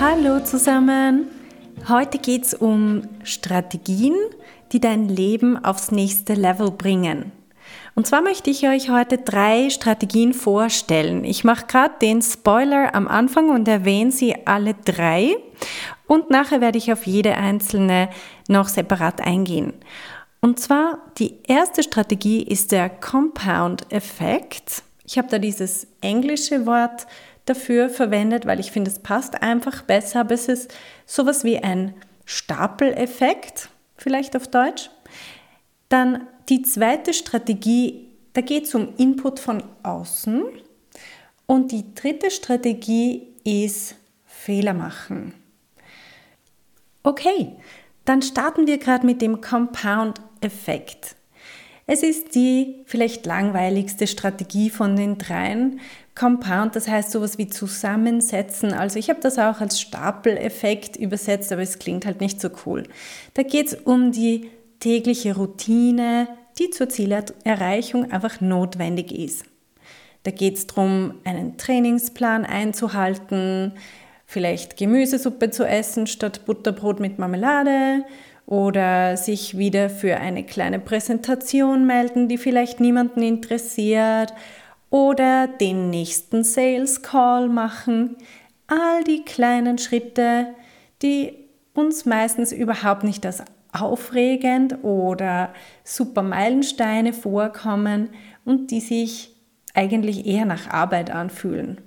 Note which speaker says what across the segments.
Speaker 1: Hallo zusammen! Heute geht es um Strategien, die dein Leben aufs nächste Level bringen. Und zwar möchte ich euch heute drei Strategien vorstellen. Ich mache gerade den Spoiler am Anfang und erwähne sie alle drei. Und nachher werde ich auf jede einzelne noch separat eingehen. Und zwar die erste Strategie ist der Compound-Effekt. Ich habe da dieses englische Wort dafür verwendet, weil ich finde, es passt einfach besser. Aber es ist sowas wie ein Stapeleffekt, vielleicht auf Deutsch. Dann die zweite Strategie, da geht es um Input von außen. Und die dritte Strategie ist Fehler machen. Okay, dann starten wir gerade mit dem Compound-Effekt. Es ist die vielleicht langweiligste Strategie von den dreien. Compound, das heißt sowas wie zusammensetzen. Also ich habe das auch als Stapeleffekt übersetzt, aber es klingt halt nicht so cool. Da geht es um die tägliche Routine, die zur Zielerreichung einfach notwendig ist. Da geht es darum, einen Trainingsplan einzuhalten, vielleicht Gemüsesuppe zu essen statt Butterbrot mit Marmelade oder sich wieder für eine kleine Präsentation melden, die vielleicht niemanden interessiert oder den nächsten Sales Call machen. All die kleinen Schritte, die uns meistens überhaupt nicht als aufregend oder super Meilensteine vorkommen und die sich eigentlich eher nach Arbeit anfühlen.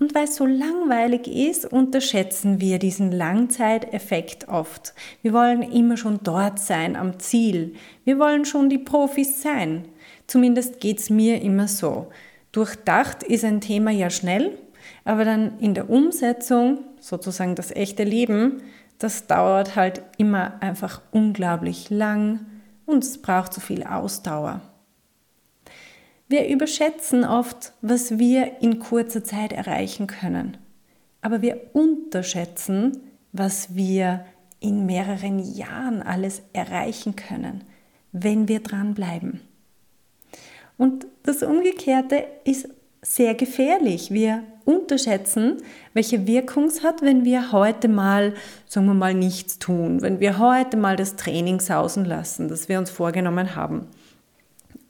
Speaker 1: Und weil es so langweilig ist, unterschätzen wir diesen Langzeiteffekt oft. Wir wollen immer schon dort sein, am Ziel. Wir wollen schon die Profis sein. Zumindest geht es mir immer so. Durchdacht ist ein Thema ja schnell, aber dann in der Umsetzung, sozusagen das echte Leben, das dauert halt immer einfach unglaublich lang und es braucht so viel Ausdauer. Wir überschätzen oft, was wir in kurzer Zeit erreichen können. Aber wir unterschätzen, was wir in mehreren Jahren alles erreichen können, wenn wir dranbleiben. Und das Umgekehrte ist sehr gefährlich. Wir unterschätzen, welche Wirkung es hat, wenn wir heute mal, sagen wir mal, nichts tun, wenn wir heute mal das Training sausen lassen, das wir uns vorgenommen haben.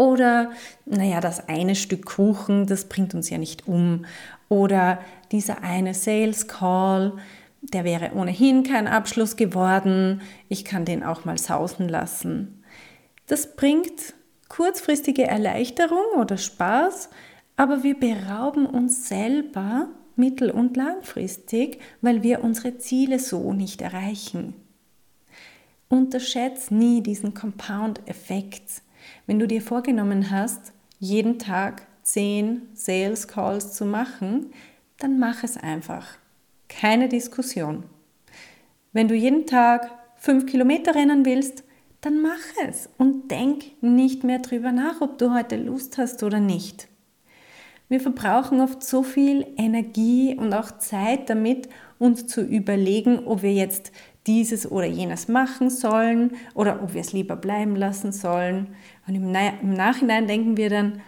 Speaker 1: Oder, naja, das eine Stück Kuchen, das bringt uns ja nicht um. Oder dieser eine Sales Call, der wäre ohnehin kein Abschluss geworden. Ich kann den auch mal sausen lassen. Das bringt kurzfristige Erleichterung oder Spaß, aber wir berauben uns selber mittel- und langfristig, weil wir unsere Ziele so nicht erreichen. Unterschätzt nie diesen Compound-Effekt. Wenn du dir vorgenommen hast, jeden Tag zehn Sales Calls zu machen, dann mach es einfach. Keine Diskussion. Wenn du jeden Tag fünf Kilometer rennen willst, dann mach es und denk nicht mehr drüber nach, ob du heute Lust hast oder nicht. Wir verbrauchen oft so viel Energie und auch Zeit damit, uns zu überlegen, ob wir jetzt dieses oder jenes machen sollen oder ob wir es lieber bleiben lassen sollen. Und im, im Nachhinein denken wir dann,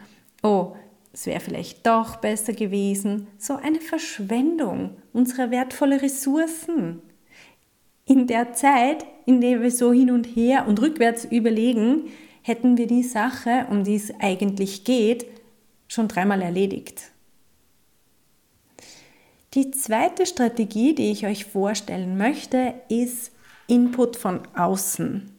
Speaker 1: oh, es wäre vielleicht doch besser gewesen. So eine Verschwendung unserer wertvollen Ressourcen. In der Zeit, in der wir so hin und her und rückwärts überlegen, hätten wir die Sache, um die es eigentlich geht, schon dreimal erledigt. Die zweite Strategie, die ich euch vorstellen möchte, ist Input von außen.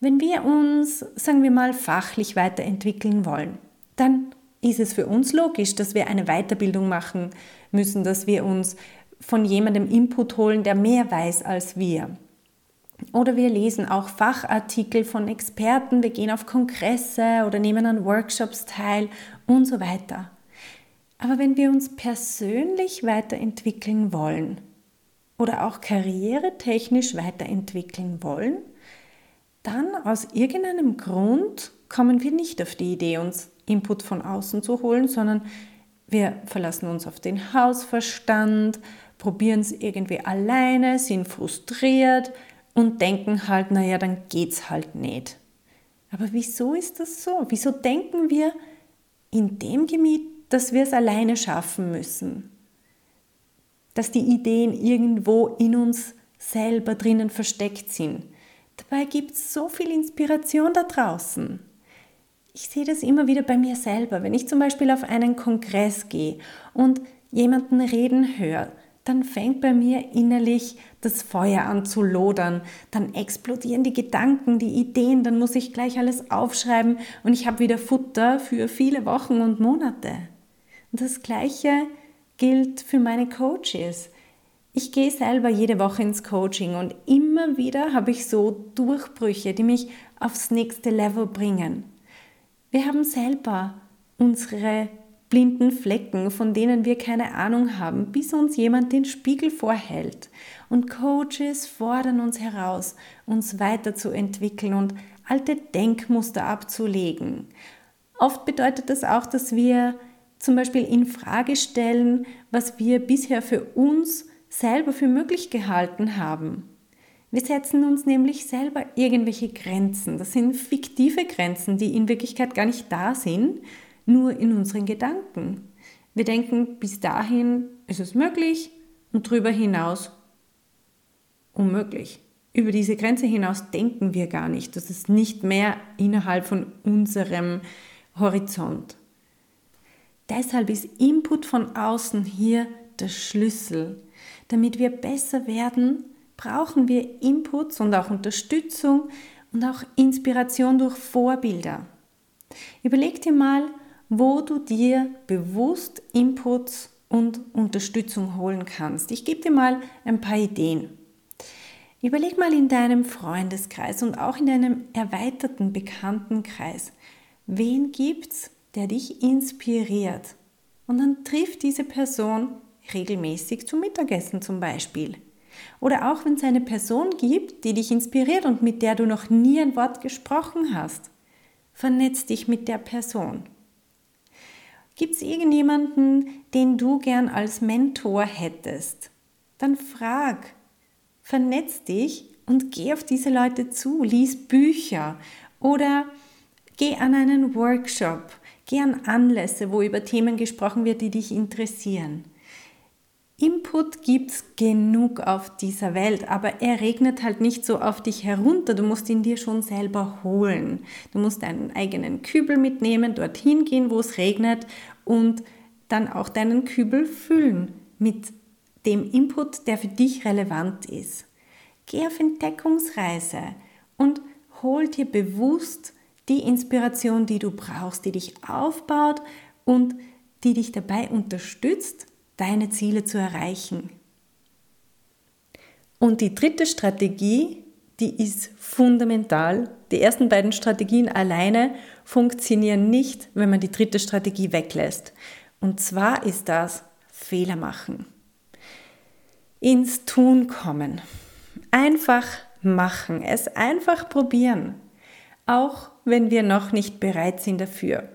Speaker 1: Wenn wir uns, sagen wir mal, fachlich weiterentwickeln wollen, dann ist es für uns logisch, dass wir eine Weiterbildung machen müssen, dass wir uns von jemandem Input holen, der mehr weiß als wir. Oder wir lesen auch Fachartikel von Experten, wir gehen auf Kongresse oder nehmen an Workshops teil und so weiter. Aber wenn wir uns persönlich weiterentwickeln wollen, oder auch karrieretechnisch weiterentwickeln wollen, dann aus irgendeinem Grund kommen wir nicht auf die Idee, uns Input von außen zu holen, sondern wir verlassen uns auf den Hausverstand, probieren es irgendwie alleine, sind frustriert und denken halt, naja, dann geht's halt nicht. Aber wieso ist das so? Wieso denken wir in dem Gebiet, dass wir es alleine schaffen müssen? Dass die Ideen irgendwo in uns selber drinnen versteckt sind. Dabei gibt es so viel Inspiration da draußen. Ich sehe das immer wieder bei mir selber. Wenn ich zum Beispiel auf einen Kongress gehe und jemanden reden höre, dann fängt bei mir innerlich das Feuer an zu lodern. Dann explodieren die Gedanken, die Ideen, dann muss ich gleich alles aufschreiben und ich habe wieder Futter für viele Wochen und Monate. Und das Gleiche gilt für meine Coaches. Ich gehe selber jede Woche ins Coaching und immer wieder habe ich so Durchbrüche, die mich aufs nächste Level bringen. Wir haben selber unsere blinden Flecken, von denen wir keine Ahnung haben, bis uns jemand den Spiegel vorhält. Und Coaches fordern uns heraus, uns weiterzuentwickeln und alte Denkmuster abzulegen. Oft bedeutet das auch, dass wir zum Beispiel in Frage stellen, was wir bisher für uns selber für möglich gehalten haben. Wir setzen uns nämlich selber irgendwelche Grenzen. Das sind fiktive Grenzen, die in Wirklichkeit gar nicht da sind, nur in unseren Gedanken. Wir denken, bis dahin ist es möglich und darüber hinaus unmöglich. Über diese Grenze hinaus denken wir gar nicht. Das ist nicht mehr innerhalb von unserem Horizont. Deshalb ist Input von außen hier der Schlüssel. Damit wir besser werden, brauchen wir Inputs und auch Unterstützung und auch Inspiration durch Vorbilder. Überleg dir mal, wo du dir bewusst Inputs und Unterstützung holen kannst. Ich gebe dir mal ein paar Ideen. Überleg mal in deinem Freundeskreis und auch in deinem erweiterten Bekanntenkreis, wen gibt's, der dich inspiriert? Und dann trifft diese Person regelmäßig zum Mittagessen zum Beispiel. Oder auch wenn es eine Person gibt, die dich inspiriert und mit der du noch nie ein Wort gesprochen hast. Vernetz dich mit der Person. Gibt es irgendjemanden, den du gern als Mentor hättest? Dann frag, vernetz dich und geh auf diese Leute zu, lies Bücher oder geh an einen Workshop, geh an Anlässe, wo über Themen gesprochen wird, die dich interessieren. Input gibt es genug auf dieser Welt, aber er regnet halt nicht so auf dich herunter. Du musst ihn dir schon selber holen. Du musst deinen eigenen Kübel mitnehmen, dorthin gehen, wo es regnet und dann auch deinen Kübel füllen mit dem Input, der für dich relevant ist. Geh auf Entdeckungsreise und hol dir bewusst die Inspiration, die du brauchst, die dich aufbaut und die dich dabei unterstützt, deine Ziele zu erreichen. Und die dritte Strategie, die ist fundamental. Die ersten beiden Strategien alleine funktionieren nicht, wenn man die dritte Strategie weglässt. Und zwar ist das Fehler machen. Ins Tun kommen. Einfach machen. Es einfach probieren. Auch wenn wir noch nicht bereit sind dafür.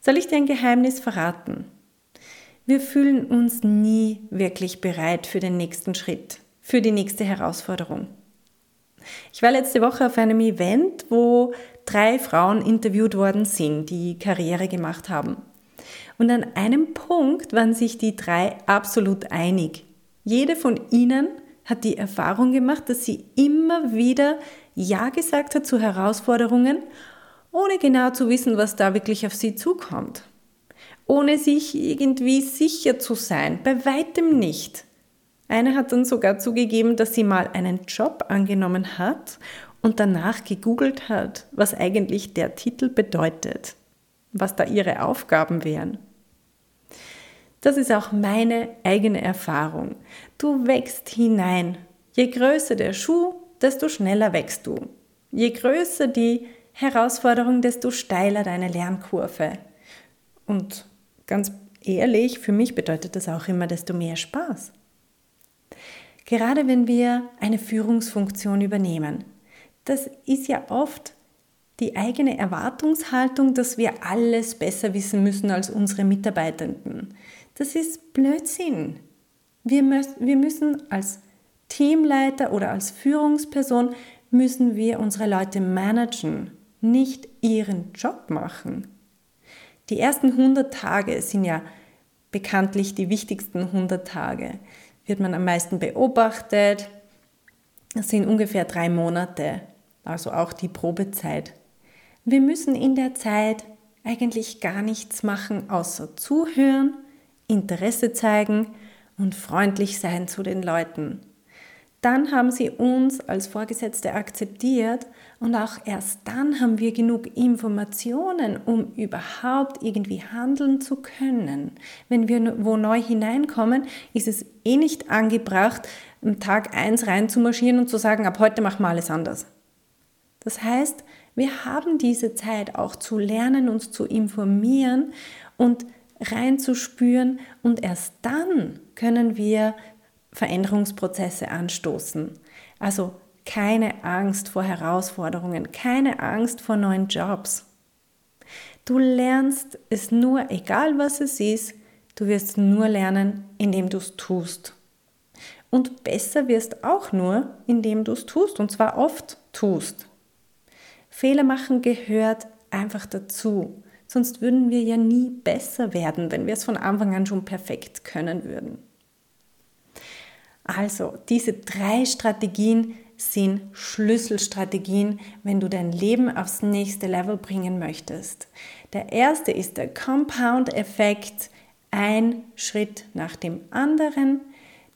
Speaker 1: Soll ich dir ein Geheimnis verraten? Wir fühlen uns nie wirklich bereit für den nächsten Schritt, für die nächste Herausforderung. Ich war letzte Woche auf einem Event, wo drei Frauen interviewt worden sind, die Karriere gemacht haben. Und an einem Punkt waren sich die drei absolut einig. Jede von ihnen hat die Erfahrung gemacht, dass sie immer wieder Ja gesagt hat zu Herausforderungen, ohne genau zu wissen, was da wirklich auf sie zukommt ohne sich irgendwie sicher zu sein. Bei weitem nicht. Eine hat dann sogar zugegeben, dass sie mal einen Job angenommen hat und danach gegoogelt hat, was eigentlich der Titel bedeutet, was da ihre Aufgaben wären. Das ist auch meine eigene Erfahrung. Du wächst hinein. Je größer der Schuh, desto schneller wächst du. Je größer die Herausforderung, desto steiler deine Lernkurve. Und Ganz ehrlich, für mich bedeutet das auch immer desto mehr Spaß. Gerade wenn wir eine Führungsfunktion übernehmen, das ist ja oft die eigene Erwartungshaltung, dass wir alles besser wissen müssen als unsere Mitarbeitenden. Das ist Blödsinn. Wir, wir müssen als Teamleiter oder als Führungsperson müssen wir unsere Leute managen, nicht ihren Job machen. Die ersten 100 Tage sind ja bekanntlich die wichtigsten 100 Tage. Wird man am meisten beobachtet. Das sind ungefähr drei Monate, also auch die Probezeit. Wir müssen in der Zeit eigentlich gar nichts machen, außer zuhören, Interesse zeigen und freundlich sein zu den Leuten dann haben sie uns als Vorgesetzte akzeptiert und auch erst dann haben wir genug Informationen, um überhaupt irgendwie handeln zu können. Wenn wir wo neu hineinkommen, ist es eh nicht angebracht, am Tag 1 reinzumarschieren und zu sagen, ab heute machen wir alles anders. Das heißt, wir haben diese Zeit auch zu lernen, uns zu informieren und reinzuspüren und erst dann können wir Veränderungsprozesse anstoßen. Also keine Angst vor Herausforderungen, keine Angst vor neuen Jobs. Du lernst es nur, egal was es ist, du wirst nur lernen, indem du es tust. Und besser wirst auch nur, indem du es tust, und zwar oft tust. Fehler machen gehört einfach dazu. Sonst würden wir ja nie besser werden, wenn wir es von Anfang an schon perfekt können würden. Also, diese drei Strategien sind Schlüsselstrategien, wenn du dein Leben aufs nächste Level bringen möchtest. Der erste ist der Compound-Effekt, ein Schritt nach dem anderen.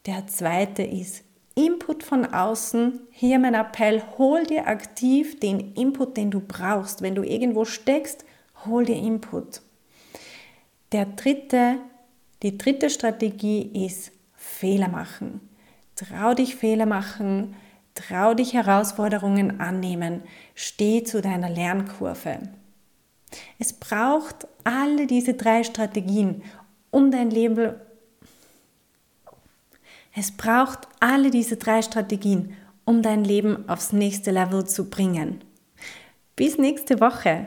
Speaker 1: Der zweite ist Input von außen. Hier mein Appell, hol dir aktiv den Input, den du brauchst. Wenn du irgendwo steckst, hol dir Input. Der dritte, die dritte Strategie ist Fehler machen. Trau dich Fehler machen, trau dich Herausforderungen annehmen, steh zu deiner Lernkurve. Es braucht alle diese drei Strategien, um dein Leben es braucht alle diese drei Strategien, um dein Leben aufs nächste Level zu bringen. Bis nächste Woche.